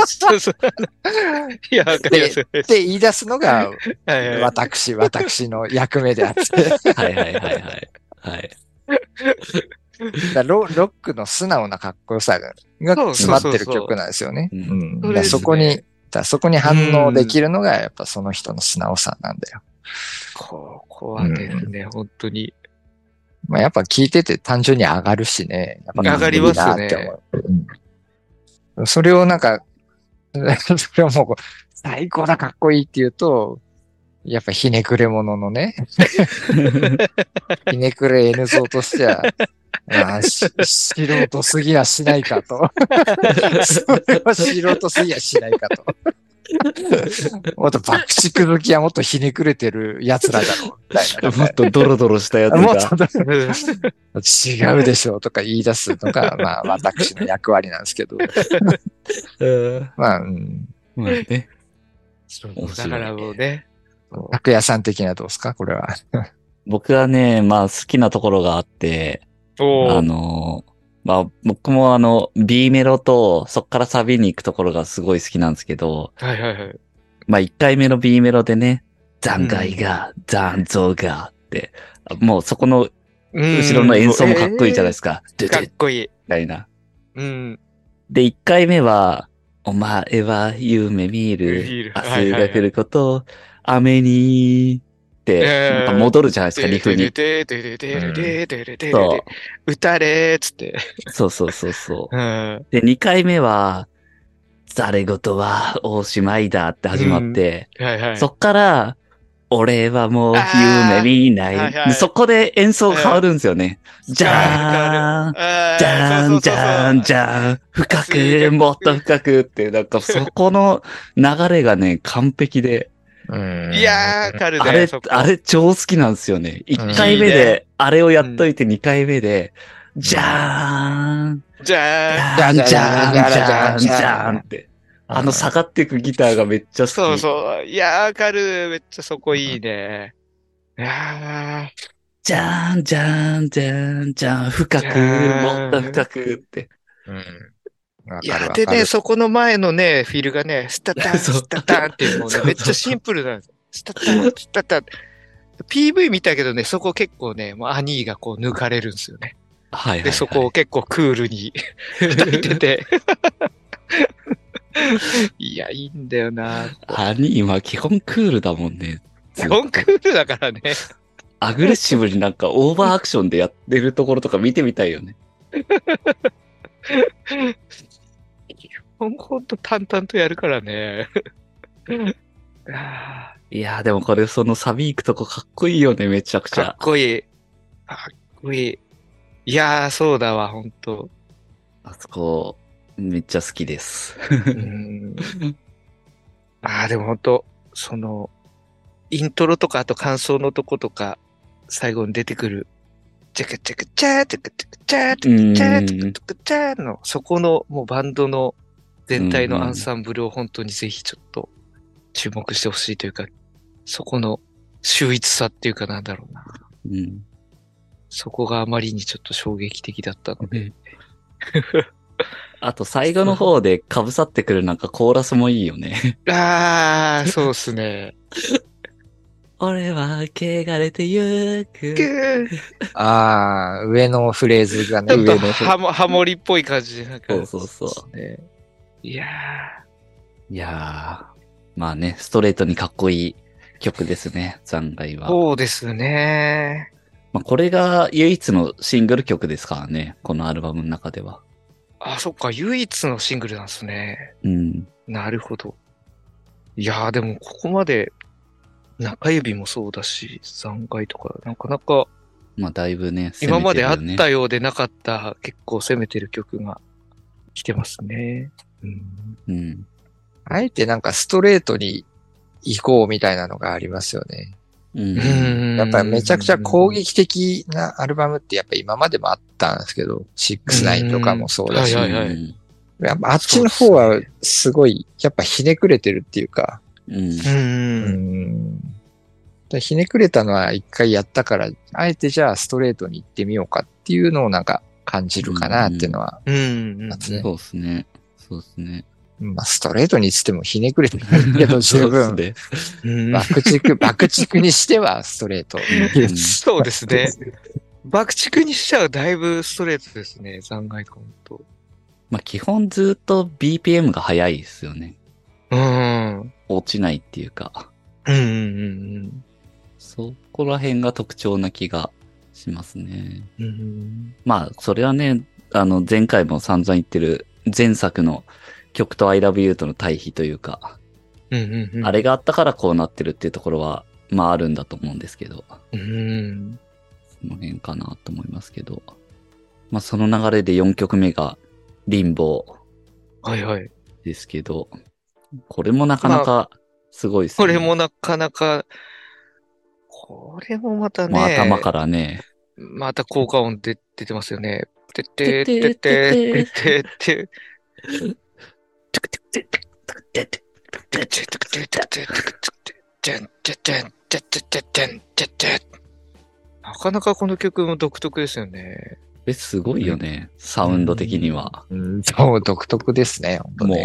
そうそう。<laughs> いや、わかります。って言い出すのが、はいはい私、私の役目であって。はいはいはいはい。はい。だロロックの素直なかっこよさが詰まってる曲なんですよね。そこに、だそこに反応できるのがやっぱその人の素直さなんだよ。ここはですね、本当に。まあやっぱ聞いてて単純に上がるしね。やっぱ上がりますよねううんそれをなんか、<laughs> それをもう最高だかっこいいって言うと、やっぱひねくれ者のね、<laughs> ひねくれ N 像としては、まあ、し素人すぎやしないかと。それは素人すぎやしないかと。<laughs> もっと爆竹好きはもっとひねくれてる奴らだろう。もっとドロドロしたやつが。と違うでしょうとか言い出すのが、まあ私の役割なんですけど。う <laughs> んまあ、うん。まあね。面だからもうね。拓也さん的にはどうですか？これは。僕はね、まあ好きなところがあって、あの、まあ僕もあの、B メロとそっからサビに行くところがすごい好きなんですけど、はいはいはい。まあ1回目の B メロでね、残骸が、残像がって、もうそこの後ろの演奏もかっこいいじゃないですか。ドゥドゥみかっこいい。たいな。うん。で、1回目は、お前は夢見る。明日が来ること、雨に、戻るじゃないですか、リフに。でででででででででそう。歌れーっつって。そうそうそうそう。うん。で、2回目は、誰事はおしまいだって始まって、はいはい。そっから、俺はもう夢見ない。はいはいでそこで演奏変わるんですよね。じゃーん、あじゃーん、じゃーん、じゃーん、深く、もっと深くって、なんかそこの流れがね、完璧で、うんいやー、わかるね。あれあれ超好きなんですよね。1回目で、あれをやっといて2回目で、じゃーん、じゃあ、じゃーん、じゃーん、じじゃーんゃーん、じゃーんって。あの下がっていくギターがめっちゃ好き。そうそう。いやー、わかる。めっちゃそこいいね。いやじゃーん、じゃーん、じゃーん、じゃーん、深く、もっと深くって。うん。いや、でね、そこの前のね、フィルがね、スタタン、<laughs> スタタンっていうもうねめっちゃシンプルなんですよ。スタタン、スタタン。PV 見たけどね、そこ結構ね、もうアニーがこう抜かれるんですよね。はいはい、はい。で、そこを結構クールに歌ってて。<laughs> いや、いいんだよな。アニーは基本クールだもんね。基本クールだからね。アグレッシブになんかオーバーアクションでやってるところとか見てみたいよね。<laughs> ほんと淡々とやるからね。あ <laughs> いやーでもこれそのサビ行くとこかっこいいよね、めちゃくーかっちゃ。こいい。かっこいい。いやー、そうだわ、ほんと。あそこ、めっちゃ好きです。うんああ、でもほんと、その、イントロとか、あと感想のとことか、最後に出てくる、チャカチャカチャー、チャカチャカチャー、チャカチャー、チャカチャカチャーの、そこのもうバンドの全体のアンサンブルを本当にぜひちょっと注目してほしいというか、そこの秀逸さっていうかなんだろうな。うん。そこがあまりにちょっと衝撃的だったので。あと最後の方で被さってくるなんかコーラスもいいよね。ああ、そうっすね。<laughs> 俺は汚れてゆく。ああ、上のフレーズがね、ちょっと上のフレーハモ、ハモリっぽい感じで、なんか。そうそうそう。ね。いやいやー、まあね、ストレートにかっこいい曲ですね、残骸ー、は。そうですね。まあ、これが唯一のシングル曲ですからね、このアルバムの中では。あ、そっか、唯一のシングルなんですね。うん。なるほど。いやー、でもここまで、中指もそうだし、残骸とか、なかなかまあ、だいぶね、今まであったようでなかった、結構攻めてる曲が来てますね。うん。うん。あえてなんかストレートに行こうみたいなのがありますよね。うん。やっぱりめちゃくちゃ攻撃的なアルバムってやっぱ今までもあったんですけど、6-9とかもそうだし、はいはいはい。うんやっぱあっちの方はすごい、やっぱひねくれてるっていうか、うん。う。うん。ひねくれたのは一回やったから、あえてじゃあストレートに行ってみようかっていうのをなんか感じるかなっていうのは、うん。うん。ますねそうですね。そうですね。まあストレートにつってもひねくれてないけど <laughs> 十分、で爆竹、爆竹にしてはストレート。うんそうですね。爆竹にしちゃうだいぶストレートですね、残骸コンと。まあ基本ずっと BPM が速いですよね。うん。落ちないっていうか。うんうんうんそこら辺が特徴な気がしますね。うん。うんまあ、それはね、あの、前回も散々言ってる前作の曲と I love you との対比というか、うんうんうん。あれがあったからこうなってるっていうところは、まああるんだと思うんですけど、うん。その辺かなと思いますけど。まあその流れで4曲目がリンボはいはい。ーですけど、これもなかなかすごいですね。これもなかなか、これもまたね、まあ頭からね、また効果音で出てますよね。てっててっててってって。なかなかこの曲も独特ですよね。え、すごいよね。サウンド的には。うん、そう、独特ですね、も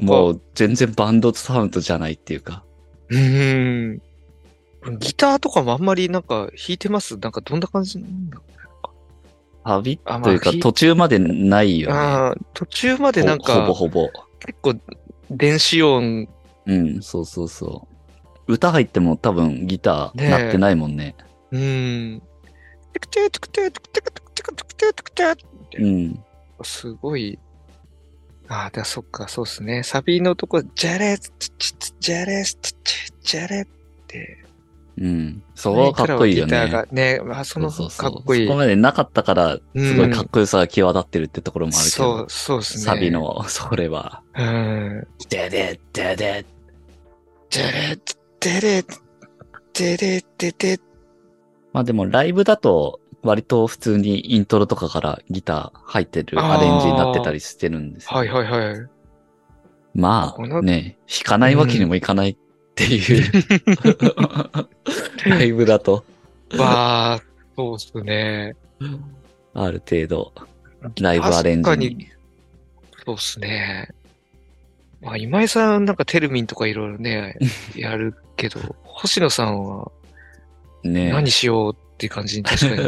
う。もう全然バンドサウンドじゃないっていうか。うーん。ギターとかもあんまりなんか弾いてます？なんかどんな感じなんだろ旅あまあというかひ途中までないよね。あー途中までなんほかほぼほぼ。結構電子音、うん、そうそうそう。歌入っても多分ギター鳴ってないもんね。うーん。テクテクテクテクテクテクテクテクテクテクテクうん。すごい。ああ、でそっか、そうっすね。サビのとこ、ジャレジャレジャレって。うん。そこはかっこいいよね。がね、あそのそうそうそうかっこいい。そこまでなかったから、すごいかっこよさが際立ってるってところもあるけど。そう、そうですね。サビ。の、それは。うん。ででででジャレッ、デレ、デレ、デデ、まあでもライブだと、割と普通にイントロとかからギター入ってるアレンジになってたりしてるんですよはいはいはい。まあね、弾かないわけにもいかないっていう、<laughs> ライブだと、わあ、そうっすね。ある程度、ライブアレンジ確かにに。そうっすね。まあ、今井さんなんかテルミンとかいろいろね、<laughs> やるけど、星野さんはね何しようっていう感じに確かに。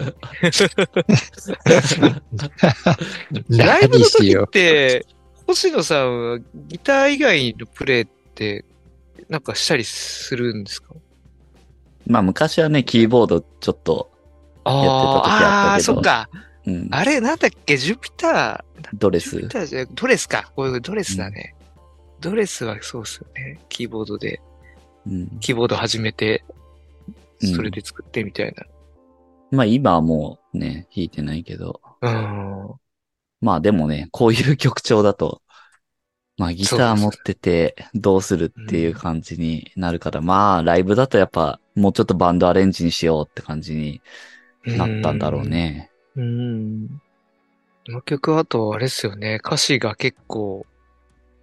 <laughs> ライブ何の時って、星野さんはギター以外のプレイって、なんかしたりするんですか？まあ昔はね、キーボードちょっと、あやってた時あったけどあー、そっか。うん、あれ、なんだっけ、ジュピター、ドレスジュピ。ターじゃドレスか。これドレスだね。ドレスはそうっすよね。キーボードで、うん、キーボード始めて、うんそれで作ってみたいまあ今はもうね、弾いてないけど。な。うん。まあでもね、こういう曲調だと、まあギター持っててどうするっていう感じになるから、まあライブだとやっぱもうちょっとバンドアレンジにしようって感じになったんだろうね。うん。この曲はあとあれですよね。歌詞が結構、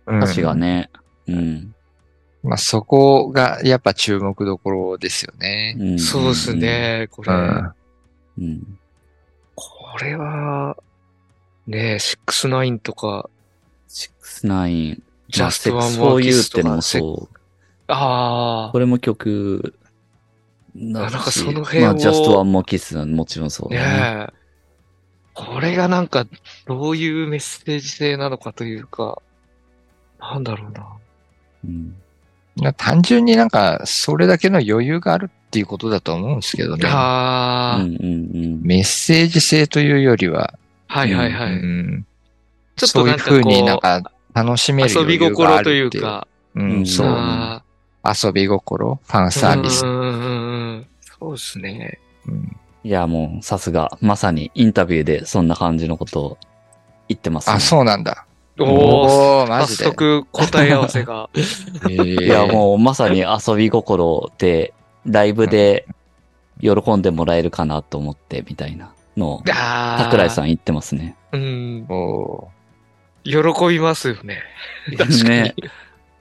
う。歌詞がうん。ね。うん。まあそこがやっぱ注目どころですよね。うんそうです。ね。これ、うん。うん。これは、ね、69とか、69、まあ、Just Sex One for More You Kiss ってのもとか、そう。ああこ、れも曲だし、なんかその辺をまあ、Just One More Kiss はもちろんそうだね。ねえ。これがなんか、どういうメッセージ性なのかというか、なんだろうな。うんな単純になんかそれだけの余裕があるっていうことだと思うんですけどね。ああ、うんうんうん。メッセージ性というよりは、はいはいはい。うん、ちょっそういうとなんかこう、風になんか楽しめる遊び余裕が心とあるっていう。いうか、うん、うんそう。あ遊び心、ファンーサービスう。んうんうんうん。そうですね。うんいや、もう、さすが、まさにインタビューでそんな感じのことを言ってます、ね。あ、そうなんだ。おおマ早ジで。速答え合わせが。い <laughs> いや、もう、まさに遊び心で、ライブで喜んでもらえるかなと思って、みたいなのを。桜井さん言ってますね。ん。うん。お喜びますよね。確かに。ね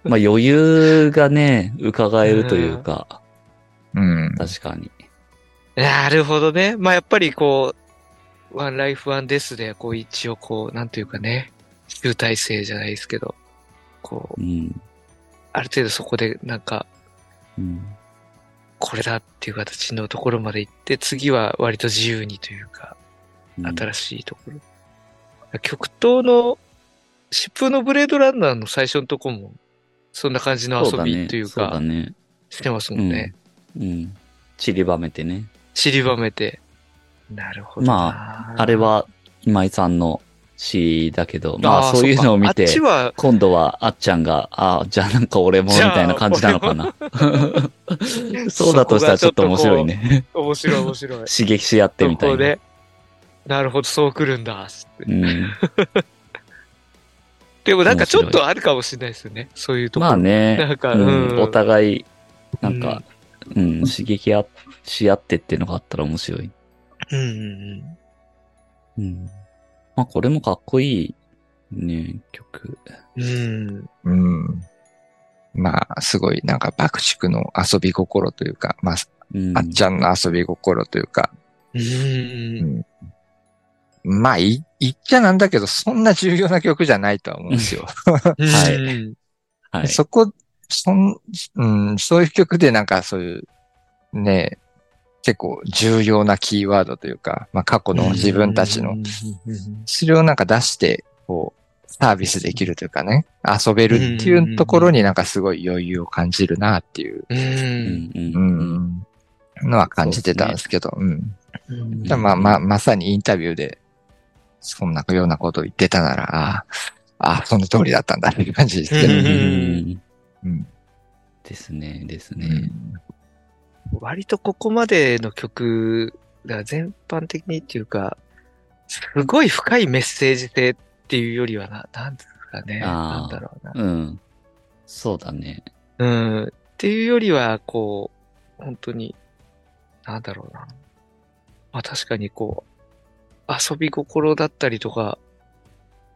まあ余裕がね、伺えるというか、うん。確かに。なるほどね。まあやっぱりこう、ワンライフワンデスで、こう一応こう、なんというかね、集大成じゃないですけど、こう、うん。ある程度そこでなんか、うん。これだっていう形のところまで行って、次は割と自由にというか、うん新しいところ。極東の、疾風のブレードランナーの最初のとこも、そんな感じの遊びというか、ね。してますもんね。うん。散りばめてね。散りばめて。なるほどな。まあれは今井さんの詩だけど、まあーそういうのを見て今度はあっちゃんが、ああ、じゃあなんか俺もみたいな感じなのかな。<laughs> そうだとしたらちょっと面白いね。面白い面白い。<laughs> 刺激し合ってみたいな。なるほど、そう来るんだ、つって。うん。でもなんかちょっとあるかもしれないですよね。そういうところ。まあね、なんかうんうんお互い、なんか、うん、刺激あし合ってっていうのがあったら面白い。うんうんうん。まあこれもかっこいいね、曲。うん。うん。うん。まあ、すごい、なんか、爆竹の遊び心というか、まあ、うん、あっちゃんの遊び心というか、うん。まあ、い言っちゃなんだけど、そんな重要な曲じゃないとは思うんですよ。<laughs> はい。はい。そこ、そん、うん、そういう曲でなんかそういう、ね、結構重要なキーワードというか、まあ過去の自分たちの、それをなんか出して、こう、サービスできるというかね、遊べるっていうところになんかすごい余裕を感じるなっていう、う。うんんううんん、のは感じてたんですけど、うん。うんだまあまあ、まさにインタビューで、そんなようなことを言ってたなら、ああ、その通りだったんだっていう感じですけど。うんですね、ですね。うん割とここまでの曲が全般的にっていうか、すごい深いメッセージ性っていうよりはな、なんですかね。なんだろうな。うん。そうだね。うん。っていうよりは、こう、本当に、なんだろうな。まあ確かにこう、遊び心だったりとか、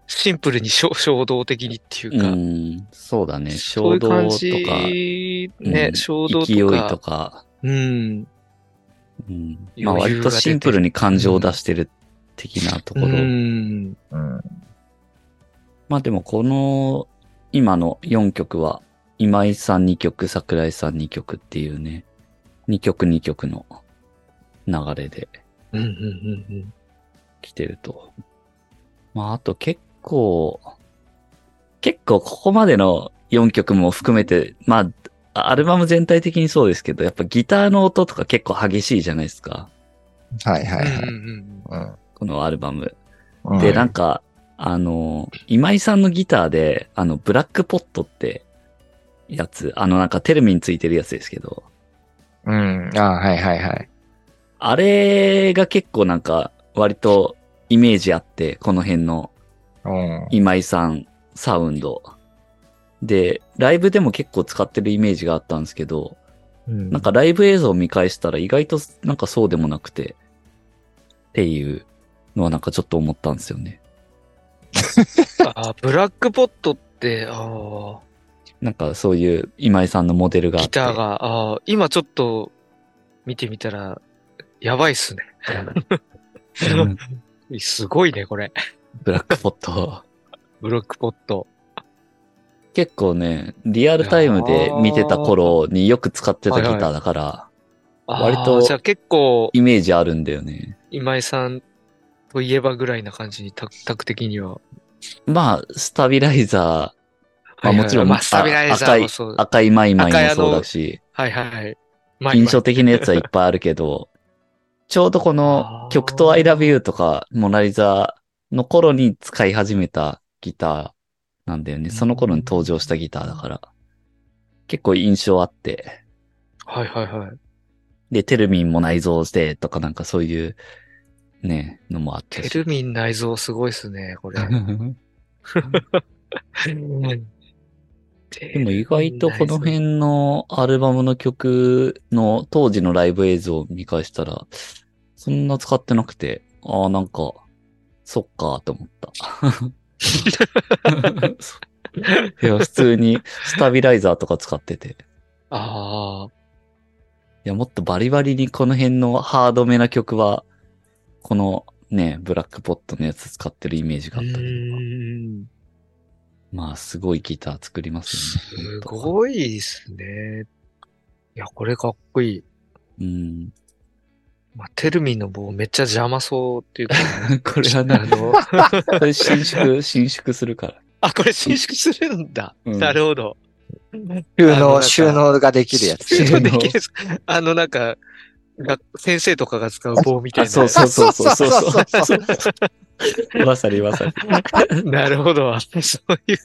シンプルに衝 <laughs> 衝動的にっていううか、ん。そうだね。衝動とか、ね、うん衝動とか、勢いとか、うん。うん。まあ割とシンプルに感情を出してる的なところ。うん。うんまあでもこの、今の4曲は、今井さん2曲、桜井さん2曲っていうね、2曲2曲の流れでうん、うん、うん、来てると。まああと結構、結構ここまでの4曲も含めて、まあ、アルバム全体的にそうですけど、やっぱギターの音とか結構激しいじゃないですか。はいはいはい。うん。うん、うんこのアルバム。うんで、なんか、あの、今井さんのギターで、あの、ブラックポットってやつ、あの、なんかテルミンついてるやつですけど、うん。ああ、はいはいはい。あれが結構なんか、割とイメージあって、この辺のうん。今井さんサウンド。で、ライブでも結構使ってるイメージがあったんですけど、なんかライブ映像を見返したら意外となんかそうでもなくて、っていうのはなんかちょっと思ったんですよね。<laughs> あーブラックポットって、あなんかそういう今井さんのモデルあ、があって。ギターが、ああ、今ちょっと見てみたら、やばいっすね。<laughs> うんすごいね、これ。ブラックポット。ブラックポット。結構ね、リアルタイムで見てた頃によく使ってたギターだから、割とじゃあ結構、イメージあるんだよね。今井さんといえばぐらいな感じに、タタク的には。まあ、スタビライザー、まあもちろん、まあ、スタビライザー。赤い、赤いマイマイもそうだし、はいはいはい。まあ印象的なやつはいっぱいあるけど、ちょうどこの曲と I love you とか、モナリザの頃に使い始めたギターなんだよね。その頃に登場したギターだから、結構印象あって、はいはいはい。で、テルミンも内蔵してとかなんかそういう、ね、のもあったし。テルミン内蔵すごいっすね、これ。<laughs> でも意外とこの辺のアルバムの曲の当時のライブ映像を見返したら、そんな使ってなくて、ああ、なんか、そっかと思った。<laughs> いや、普通にスタビライザーとか使ってて。ああ。いや、もっとバリバリにこの辺のハードめな曲は、このね、ブラックポットのやつ使ってるイメージがあったけど。うんまあ、すごいギター作りますよね。すごいですね。いや、これかっこいい。うん。まあ、テルミンの棒めっちゃ邪魔そうっていうか。<laughs> これはね、あの、これ伸縮、<laughs> 伸縮するから。あ、これ伸縮するんだ。うん、なるほど。収納、収納ができるやつ。収納できる。あの、なんか、先生とかが使う棒みたいな。そうそうそうそうそうそう。まさにまさに。<laughs> なるほど。そういう。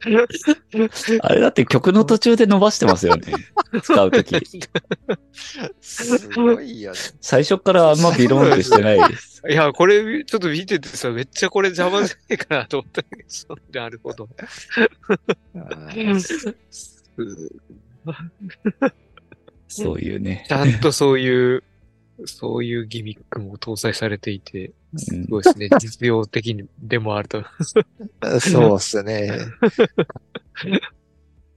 <laughs> あれだって曲の途中で伸ばしてますよね。<laughs> 使うとき。すごいよね。最初からあんまビロンってしてないです。いや、これ、ちょっと見ててさ、めっちゃこれ邪魔じゃないかなと思ったけど、なるほど。そういうね。<laughs> ちゃんとそういう、そういうギミックも搭載されていて、うんすごいですね。<laughs> 実用的にでもあると。そうっすね。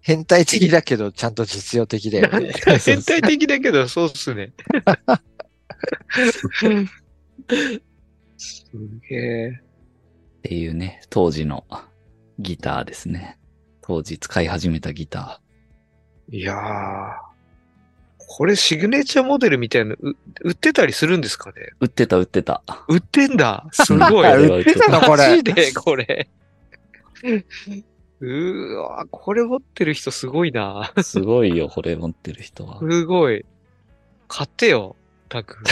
変態的だけど、ちゃんと実用的だよね。変態的だけど、そうっすね。すげえ。っていうね、当時のギターですね。当時使い始めたギタいやー。これシグネチャーモデルみたいなのう売ってたりするんですかね？ー。売ってた売ってた。売ってんだ。すごい。あ <laughs> 売ってたのこマれジ。で、これ。うーわ、これ持ってる人すごいな。すごいよ、これ持ってる人は。すごい。買ってよ、タク。<laughs>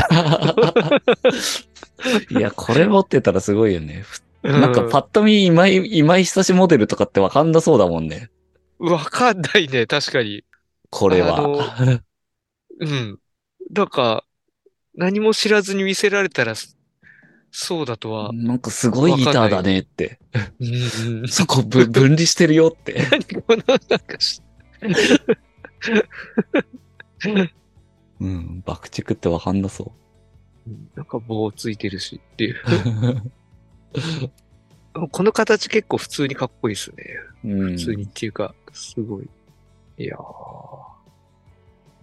いや、これ持ってたらすごいよね。ななんかパッと見、今井、今井久志モデルとかってわかんなそうだもんね。わかんないね、確かに。これあは。うん。なんか、何も知らずに見せられたら、そそうだとは。なんかすごいギターだねって。そこぶ分離してるよって。<laughs> 何この、なんかし、うん、爆竹ってわかんなそなんか棒ついてるしっていう。う。<laughs> この形結構普通にかっこいいですね。うん普通にっていうか、すごい。いやー。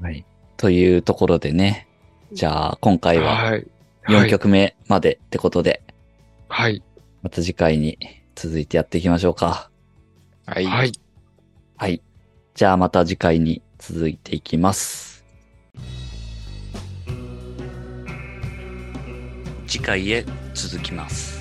はい。というところでね。じゃあ、今回ははい。4曲目までってことで、はい。また次回に続いてやっていきましょうか。はい。はい。はい。じゃあまた次回に続いていきます。次回へ続きます。